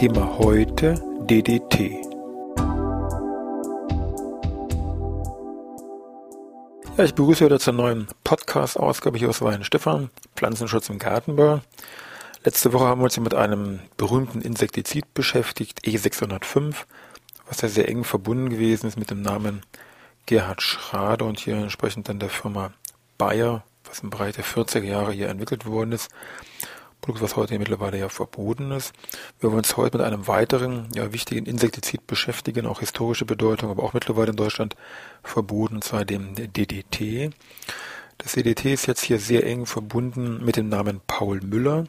Thema heute DDT. Ja, ich begrüße wieder zur neuen Podcast-Ausgabe hier aus Wein Stefan, Pflanzenschutz im Gartenbau. Letzte Woche haben wir uns mit einem berühmten Insektizid beschäftigt, E605, was ja sehr eng verbunden gewesen ist mit dem Namen Gerhard Schrader und hier entsprechend dann der Firma Bayer, was im Bereich der 40er Jahre hier entwickelt worden ist. Produkt, was heute mittlerweile ja verboten ist. Wir wollen uns heute mit einem weiteren ja, wichtigen Insektizid beschäftigen, auch historische Bedeutung, aber auch mittlerweile in Deutschland verboten, und zwar dem DDT. Das DDT ist jetzt hier sehr eng verbunden mit dem Namen Paul Müller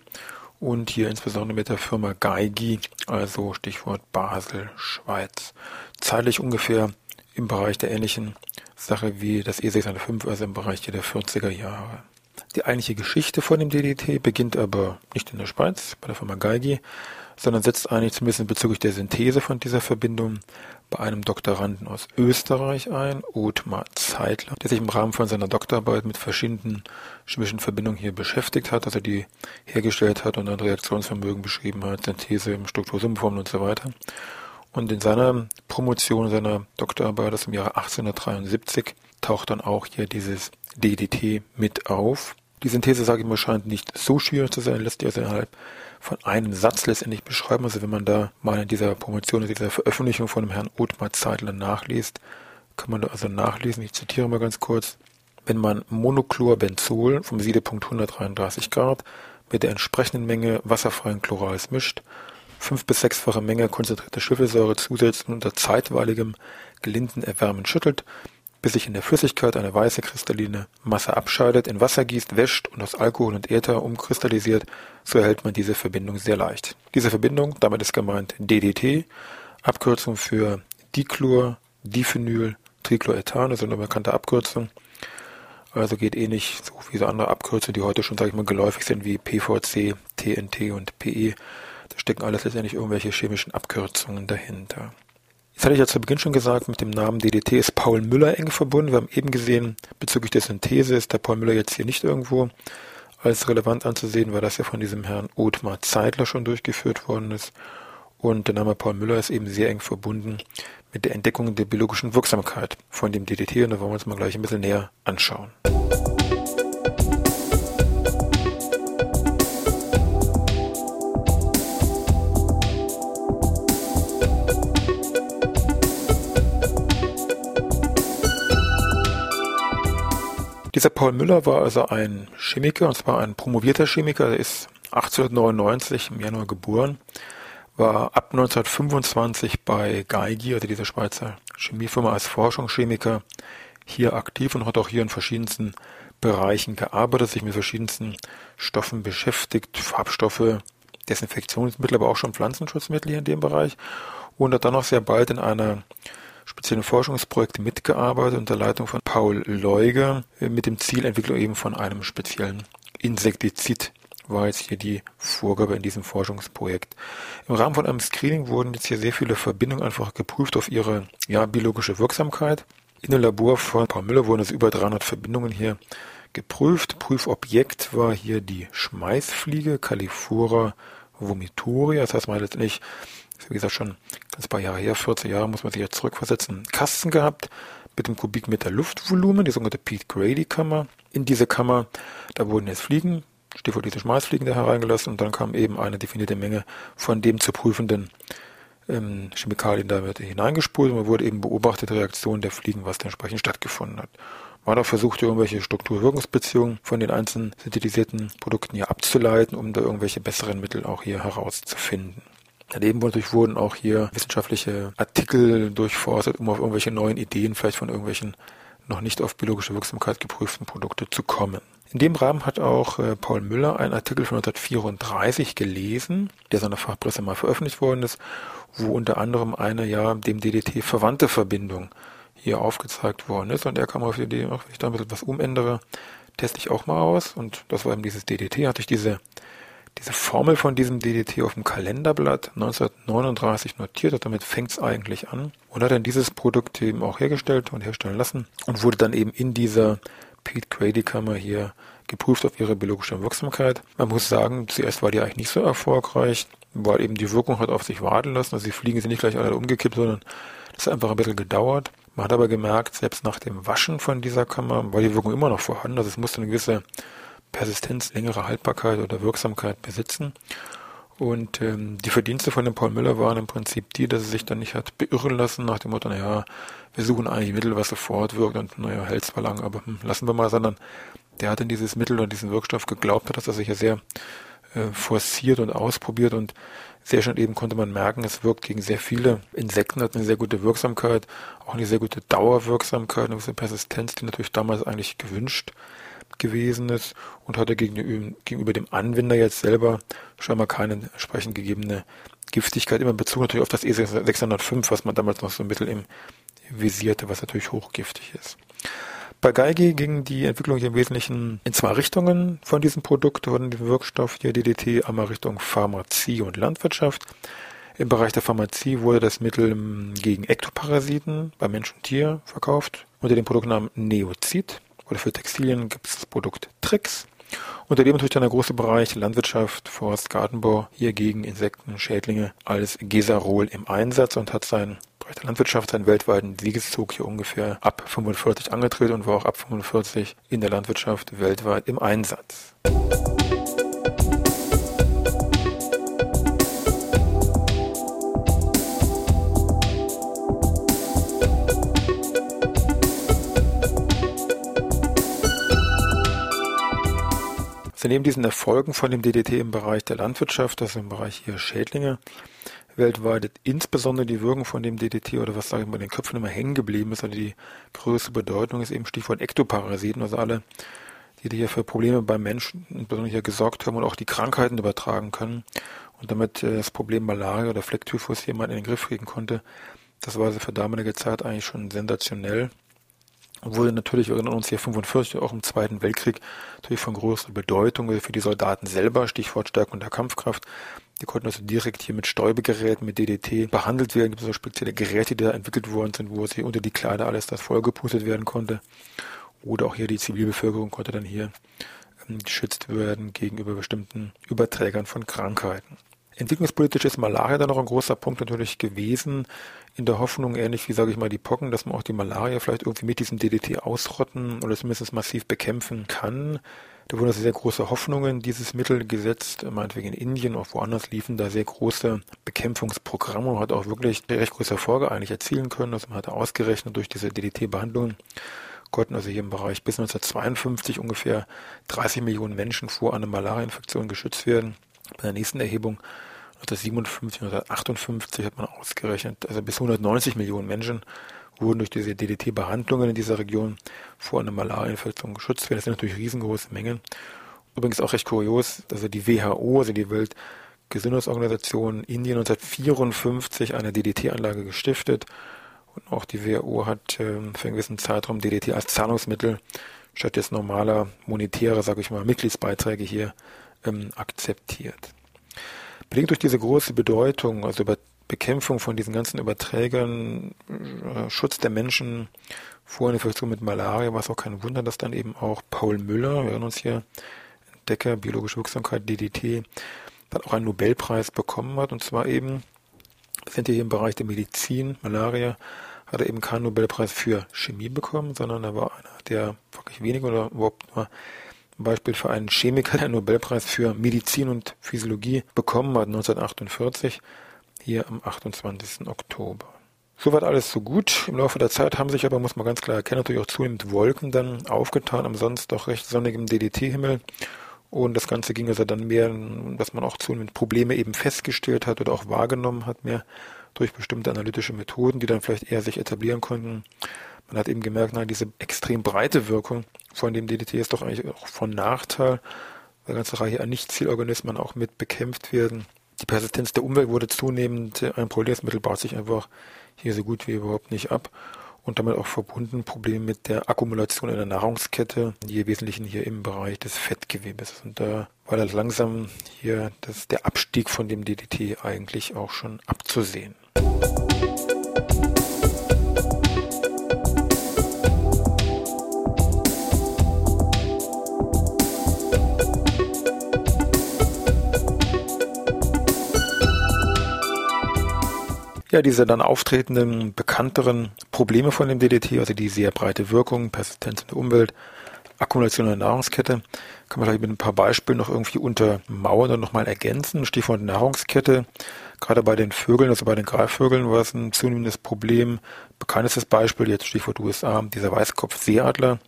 und hier insbesondere mit der Firma Geigi, also Stichwort Basel, Schweiz. Zeitlich ungefähr im Bereich der ähnlichen Sache wie das E605, also im Bereich der 40er Jahre. Die eigentliche Geschichte von dem DDT beginnt aber nicht in der Schweiz, bei der Firma Geigi, sondern setzt eigentlich zumindest bezüglich der Synthese von dieser Verbindung bei einem Doktoranden aus Österreich ein, Othmar Zeitler, der sich im Rahmen von seiner Doktorarbeit mit verschiedenen chemischen Verbindungen hier beschäftigt hat, also die hergestellt hat und ein Reaktionsvermögen beschrieben hat, Synthese im Struktursummenformen und so weiter. Und in seiner Promotion seiner Doktorarbeit aus dem Jahre 1873 taucht dann auch hier dieses DDT mit auf. Die Synthese, sage ich mal, scheint nicht so schwierig zu sein, lässt sich also innerhalb von einem Satz letztendlich beschreiben. Also wenn man da mal in dieser Promotion, in dieser Veröffentlichung von dem Herrn Othmar Zeitler nachliest, kann man da also nachlesen, ich zitiere mal ganz kurz, wenn man Monochlor-Benzol vom Siedepunkt 133 Grad mit der entsprechenden Menge wasserfreien Chlorals mischt, fünf bis sechsfache Menge konzentrierte Schwefelsäure zusetzt und unter zeitweiligem gelinden Erwärmen schüttelt, bis sich in der Flüssigkeit eine weiße kristalline Masse abscheidet, in Wasser gießt, wäscht und aus Alkohol und Äther umkristallisiert, so erhält man diese Verbindung sehr leicht. Diese Verbindung, damit ist gemeint DDT, Abkürzung für Dichlor, Diphenyl, Trichlorethan, also eine bekannte Abkürzung. Also geht ähnlich so wie so andere Abkürzungen, die heute schon, sage ich mal, geläufig sind, wie PVC, TNT und PE. Da stecken alles letztendlich irgendwelche chemischen Abkürzungen dahinter. Das hatte ich ja zu Beginn schon gesagt, mit dem Namen DDT ist Paul Müller eng verbunden. Wir haben eben gesehen, bezüglich der Synthese ist der Paul Müller jetzt hier nicht irgendwo als relevant anzusehen, weil das ja von diesem Herrn Othmar Zeitler schon durchgeführt worden ist. Und der Name Paul Müller ist eben sehr eng verbunden mit der Entdeckung der biologischen Wirksamkeit von dem DDT und da wollen wir uns mal gleich ein bisschen näher anschauen. Dieser Paul Müller war also ein Chemiker, und zwar ein promovierter Chemiker. Er ist 1899 im Januar geboren, war ab 1925 bei Geigi, also dieser Schweizer Chemiefirma, als Forschungschemiker hier aktiv und hat auch hier in verschiedensten Bereichen gearbeitet, sich mit verschiedensten Stoffen beschäftigt, Farbstoffe, Desinfektionsmittel, aber auch schon Pflanzenschutzmittel hier in dem Bereich und hat dann auch sehr bald in einer speziellen Forschungsprojekte mitgearbeitet unter Leitung von Paul Leuger äh, mit dem Zielentwicklung eben von einem speziellen Insektizid war jetzt hier die Vorgabe in diesem Forschungsprojekt. Im Rahmen von einem Screening wurden jetzt hier sehr viele Verbindungen einfach geprüft auf ihre ja, biologische Wirksamkeit. In dem Labor von Paul Müller wurden es über 300 Verbindungen hier geprüft. Prüfobjekt war hier die Schmeißfliege Califora vomitoria. Das heißt, man hat letztendlich wie gesagt schon ganz paar Jahre her, 40 Jahre muss man sich jetzt zurückversetzen, Kasten gehabt mit dem Kubikmeter Luftvolumen, die sogenannte Pete Grady Kammer. In diese Kammer, da wurden jetzt Fliegen, Stichwort diese Schmeißfliegen da hereingelassen und dann kam eben eine definierte Menge von dem zu prüfenden ähm, Chemikalien da hineingespult und man wurde eben beobachtet, Reaktion der Fliegen, was da entsprechend stattgefunden hat. Man hat auch versucht, irgendwelche Strukturwirkungsbeziehungen von den einzelnen synthetisierten Produkten hier abzuleiten, um da irgendwelche besseren Mittel auch hier herauszufinden. Daneben natürlich wurden auch hier wissenschaftliche Artikel durchforstet, um auf irgendwelche neuen Ideen vielleicht von irgendwelchen noch nicht auf biologische Wirksamkeit geprüften Produkte zu kommen. In dem Rahmen hat auch äh, Paul Müller einen Artikel von 1934 gelesen, der seiner Fachpresse mal veröffentlicht worden ist, wo unter anderem eine ja dem DDT verwandte Verbindung hier aufgezeigt worden ist. Und er kam auf die Idee, ach, wenn ich da ein bisschen was umändere, teste ich auch mal aus. Und das war eben dieses DDT, hatte ich diese diese Formel von diesem DDT auf dem Kalenderblatt 1939 notiert hat. Damit fängt es eigentlich an. Und hat dann dieses Produkt eben auch hergestellt und herstellen lassen und wurde dann eben in dieser Pete Grady-Kammer hier geprüft auf ihre biologische Wirksamkeit. Man muss sagen, zuerst war die eigentlich nicht so erfolgreich, weil eben die Wirkung hat auf sich warten lassen. Also die Fliegen sind nicht gleich alle umgekippt, sondern das hat einfach ein bisschen gedauert. Man hat aber gemerkt, selbst nach dem Waschen von dieser Kammer war die Wirkung immer noch vorhanden. Also es musste eine gewisse Persistenz, längere Haltbarkeit oder Wirksamkeit besitzen. Und ähm, die Verdienste von dem Paul Müller waren im Prinzip die, dass er sich dann nicht hat beirren lassen nach dem Motto, naja, wir suchen eigentlich Mittel, was sofort wirkt und naja, hält zwar lang, aber hm, lassen wir mal, sondern der hat in dieses Mittel oder diesen Wirkstoff geglaubt, hat das sich ja sehr äh, forciert und ausprobiert und sehr schnell eben konnte man merken, es wirkt gegen sehr viele Insekten, hat eine sehr gute Wirksamkeit, auch eine sehr gute Dauerwirksamkeit, eine gewisse Persistenz, die natürlich damals eigentlich gewünscht gewesen ist und hatte gegenüber, dem Anwender jetzt selber scheinbar keine entsprechend gegebene Giftigkeit, immer in Bezug natürlich auf das E605, was man damals noch so ein Mittel im visierte, was natürlich hochgiftig ist. Bei Geigi ging die Entwicklung im Wesentlichen in zwei Richtungen von diesem Produkt, von dem Wirkstoff hier DDT, einmal Richtung Pharmazie und Landwirtschaft. Im Bereich der Pharmazie wurde das Mittel gegen Ektoparasiten bei Mensch und Tier verkauft unter dem Produktnamen Neozid oder für Textilien gibt es das Produkt Trix. Unter dem natürlich dann der große Bereich Landwirtschaft, Forst, Gartenbau hier gegen Insekten, Schädlinge als Gesarol im Einsatz und hat seinen Bereich der Landwirtschaft seinen weltweiten Siegeszug hier ungefähr ab 45 angetreten und war auch ab 45 in der Landwirtschaft weltweit im Einsatz. Also neben diesen Erfolgen von dem DDT im Bereich der Landwirtschaft, also im Bereich hier Schädlinge, weltweit insbesondere die Wirkung von dem DDT oder was sage ich mal den Köpfen immer hängen geblieben ist, also die größte Bedeutung ist eben Stichwort Ektoparasiten, also alle, die hier für Probleme beim Menschen insbesondere hier gesorgt haben und auch die Krankheiten übertragen können und damit äh, das Problem Malaria oder Flecktyphus mal in den Griff kriegen konnte. Das war für damalige Zeit eigentlich schon sensationell wurde natürlich, wir erinnern uns hier 45, auch im Zweiten Weltkrieg, natürlich von großer Bedeutung für die Soldaten selber, Stichwort Stärkung der Kampfkraft. Die konnten also direkt hier mit Stäubegeräten, mit DDT behandelt werden. Es gibt so spezielle Geräte, die da entwickelt worden sind, wo sie unter die Kleider alles das vollgepustet werden konnte. Oder auch hier die Zivilbevölkerung konnte dann hier ähm, geschützt werden gegenüber bestimmten Überträgern von Krankheiten. Entwicklungspolitisch ist Malaria dann noch ein großer Punkt natürlich gewesen, in der Hoffnung, ähnlich wie, sage ich mal, die Pocken, dass man auch die Malaria vielleicht irgendwie mit diesem DDT ausrotten oder zumindest massiv bekämpfen kann. Da wurden also sehr große Hoffnungen dieses Mittel gesetzt, meinetwegen in Indien, auch woanders liefen da sehr große Bekämpfungsprogramme, hat auch wirklich recht große Erfolge eigentlich erzielen können. Also man hat ausgerechnet durch diese DDT-Behandlungen konnten also hier im Bereich bis 1952 ungefähr 30 Millionen Menschen vor einer Malaria-Infektion geschützt werden. Bei der nächsten Erhebung 1957, 1958 hat man ausgerechnet, also bis 190 Millionen Menschen wurden durch diese DDT-Behandlungen in dieser Region vor einer Malaria-Infektion geschützt. Das sind natürlich riesengroße Mengen. Übrigens auch recht kurios, also die WHO, also die Weltgesundheitsorganisation Indien 1954 eine DDT-Anlage gestiftet und auch die WHO hat ähm, für einen gewissen Zeitraum DDT als Zahlungsmittel statt jetzt normaler monetärer, sage ich mal, Mitgliedsbeiträge hier ähm, akzeptiert. Bedingt durch diese große Bedeutung, also über Bekämpfung von diesen ganzen Überträgern, äh, Schutz der Menschen vor einer Infektion mit Malaria, war es auch kein Wunder, dass dann eben auch Paul Müller, wir hören uns hier, Entdecker biologische Wirksamkeit DDT, dann auch einen Nobelpreis bekommen hat. Und zwar eben, sind wir hier im Bereich der Medizin, Malaria, hat er eben keinen Nobelpreis für Chemie bekommen, sondern er war einer der wirklich wenigen oder überhaupt nur Beispiel für einen Chemiker, der Nobelpreis für Medizin und Physiologie bekommen hat, 1948, hier am 28. Oktober. Soweit alles so gut. Im Laufe der Zeit haben sich aber, muss man ganz klar erkennen, natürlich auch zunehmend Wolken dann aufgetan am sonst doch recht sonnigem DDT-Himmel. Und das Ganze ging also dann mehr, dass man auch zunehmend Probleme eben festgestellt hat oder auch wahrgenommen hat, mehr durch bestimmte analytische Methoden, die dann vielleicht eher sich etablieren konnten. Man hat eben gemerkt, na, diese extrem breite Wirkung von dem DDT ist doch eigentlich auch von Nachteil, weil eine ganze Reihe an Nicht-Zielorganismen auch mit bekämpft werden. Die Persistenz der Umwelt wurde zunehmend ein Problem. Das Mittel baut sich einfach hier so gut wie überhaupt nicht ab und damit auch verbunden Probleme mit der Akkumulation in der Nahrungskette, die im Wesentlichen hier im Bereich des Fettgewebes. Und da war dann langsam hier das, der Abstieg von dem DDT eigentlich auch schon abzusehen. Ja, diese dann auftretenden, bekannteren Probleme von dem DDT, also die sehr breite Wirkung, Persistenz in der Umwelt, Akkumulation in der Nahrungskette, kann man vielleicht mit ein paar Beispielen noch irgendwie untermauern und nochmal ergänzen. Stichwort Nahrungskette. Gerade bei den Vögeln, also bei den Greifvögeln, war es ein zunehmendes Problem. Bekanntestes Beispiel, jetzt Stichwort USA, dieser Weißkopf-Seeadler,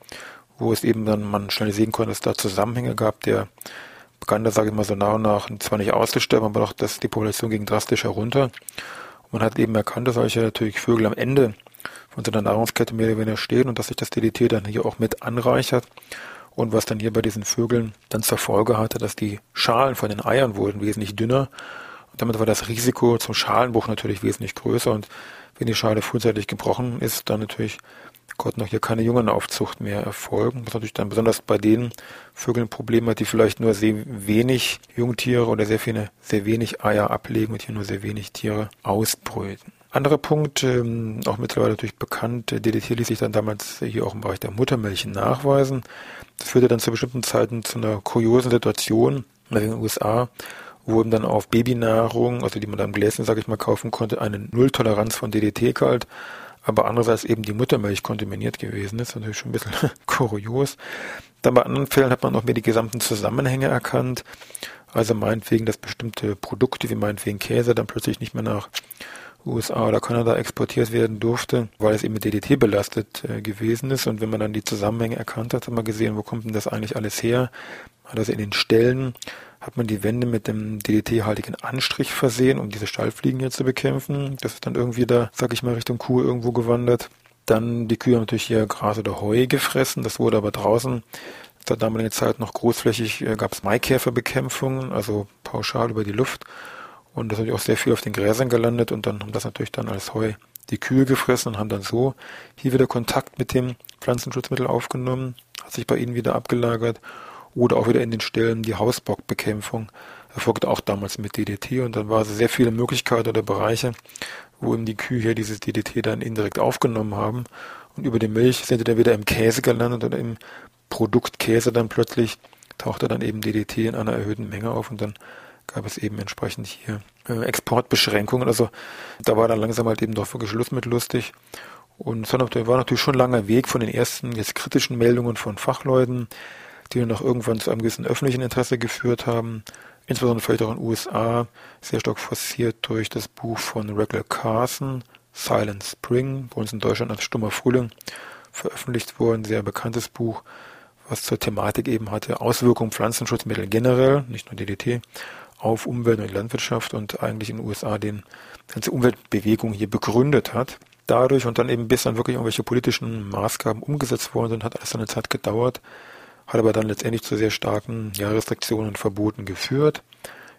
wo es eben dann man schnell sehen konnte, dass da Zusammenhänge gab, der begann da, sage ich mal, so nach und nach zwar nicht auszusterben, aber doch, dass die Population ging drastisch herunter. Man hat eben erkannt, dass solche natürlich Vögel am Ende von so einer Nahrungskette mehr oder weniger stehen und dass sich das DDT dann hier auch mit anreichert. Und was dann hier bei diesen Vögeln dann zur Folge hatte, dass die Schalen von den Eiern wurden wesentlich dünner. Und damit war das Risiko zum Schalenbruch natürlich wesentlich größer. Und wenn die Schale frühzeitig gebrochen ist, dann natürlich konnten auch hier keine Jungenaufzucht mehr erfolgen. Was natürlich dann besonders bei den Vögeln ein Problem hat, die vielleicht nur sehr wenig Jungtiere oder sehr viele, sehr wenig Eier ablegen und hier nur sehr wenig Tiere ausbrüten. Anderer Punkt, ähm, auch mittlerweile natürlich bekannt, DDT ließ sich dann damals hier auch im Bereich der Muttermilch nachweisen. Das führte dann zu bestimmten Zeiten zu einer kuriosen Situation in den USA, wo eben dann auf Babynahrung, also die man dann im Gläschen, sage ich mal, kaufen konnte, eine Nulltoleranz von DDT galt aber andererseits eben die Muttermilch kontaminiert gewesen ist. Natürlich schon ein bisschen kurios. Dann bei anderen Fällen hat man auch mehr die gesamten Zusammenhänge erkannt. Also meinetwegen, dass bestimmte Produkte, wie meinetwegen Käse, dann plötzlich nicht mehr nach USA oder Kanada exportiert werden durfte, weil es eben mit DDT belastet äh, gewesen ist. Und wenn man dann die Zusammenhänge erkannt hat, hat man gesehen, wo kommt denn das eigentlich alles her? Hat das in den Ställen hat man die Wände mit dem DDT-haltigen Anstrich versehen, um diese Stallfliegen hier zu bekämpfen. Das ist dann irgendwie da, sag ich mal, Richtung Kuh irgendwo gewandert. Dann die Kühe haben natürlich hier Gras oder Heu gefressen. Das wurde aber draußen zur damaligen Zeit noch großflächig, äh, gab es Maikäferbekämpfungen, also pauschal über die Luft. Und das natürlich auch sehr viel auf den Gräsern gelandet und dann haben das natürlich dann als Heu die Kühe gefressen und haben dann so hier wieder Kontakt mit dem Pflanzenschutzmittel aufgenommen, hat sich bei ihnen wieder abgelagert oder auch wieder in den Stellen die Hausbockbekämpfung. Erfolgte auch damals mit DDT und dann war es sehr viele Möglichkeiten oder Bereiche, wo eben die Kühe dieses DDT dann indirekt aufgenommen haben. Und über die Milch sind sie dann wieder im Käse gelandet oder im Produkt Käse dann plötzlich tauchte dann eben DDT in einer erhöhten Menge auf. Und dann gab es eben entsprechend hier äh, Exportbeschränkungen. Also da war dann langsam halt eben doch wirklich Schluss mit lustig. Und es war natürlich schon ein langer Weg von den ersten jetzt kritischen Meldungen von Fachleuten die dann auch irgendwann zu einem gewissen öffentlichen Interesse geführt haben, insbesondere vielleicht auch in den USA, sehr stark forciert durch das Buch von Rachel Carson, Silent Spring, bei uns in Deutschland als Stummer Frühling veröffentlicht worden, sehr bekanntes Buch, was zur Thematik eben hatte, Auswirkungen Pflanzenschutzmittel generell, nicht nur DDT, auf Umwelt und Landwirtschaft und eigentlich in den USA den ganze Umweltbewegung hier begründet hat. Dadurch und dann eben bis dann wirklich irgendwelche politischen Maßgaben umgesetzt worden sind, hat alles eine Zeit gedauert hat aber dann letztendlich zu sehr starken ja, Restriktionen und Verboten geführt.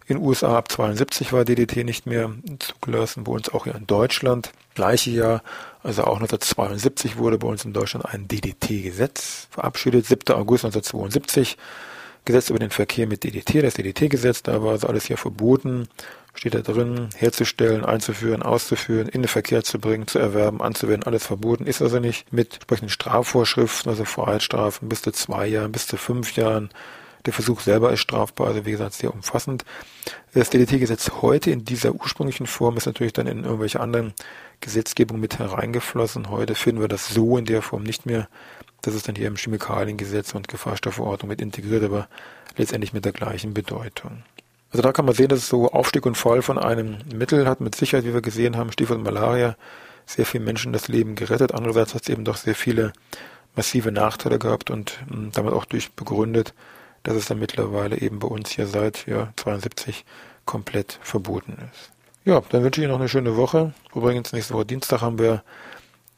In USA ab 72 war DDT nicht mehr zugelassen, bei uns auch hier in Deutschland. Gleiche Jahr, also auch 1972 wurde bei uns in Deutschland ein DDT-Gesetz verabschiedet, 7. August 1972. Gesetz über den Verkehr mit DDT, das DDT-Gesetz, da war also alles hier verboten steht da drin, herzustellen, einzuführen, auszuführen, in den Verkehr zu bringen, zu erwerben, anzuwenden, alles verboten, ist also nicht mit entsprechenden Strafvorschriften, also Freiheitsstrafen bis zu zwei Jahren, bis zu fünf Jahren. Der Versuch selber ist strafbar, also wie gesagt sehr umfassend. Das DDT-Gesetz heute in dieser ursprünglichen Form ist natürlich dann in irgendwelche anderen Gesetzgebungen mit hereingeflossen. Heute finden wir das so in der Form nicht mehr. Das ist dann hier im Chemikaliengesetz und Gefahrstoffverordnung mit integriert, aber letztendlich mit der gleichen Bedeutung. Also da kann man sehen, dass es so Aufstieg und Fall von einem Mittel hat, mit Sicherheit, wie wir gesehen haben, Stichwort Malaria, sehr vielen Menschen das Leben gerettet. Andererseits hat es eben doch sehr viele massive Nachteile gehabt und hm, damit auch durch begründet, dass es dann mittlerweile eben bei uns hier seit ja, 72 komplett verboten ist. Ja, dann wünsche ich Ihnen noch eine schöne Woche. Übrigens, nächste Woche Dienstag haben wir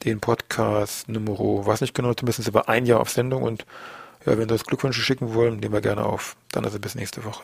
den Podcast Numero, weiß nicht genau, zumindest über ein Jahr auf Sendung und ja, wenn Sie uns Glückwünsche schicken wollen, nehmen wir gerne auf. Dann also bis nächste Woche.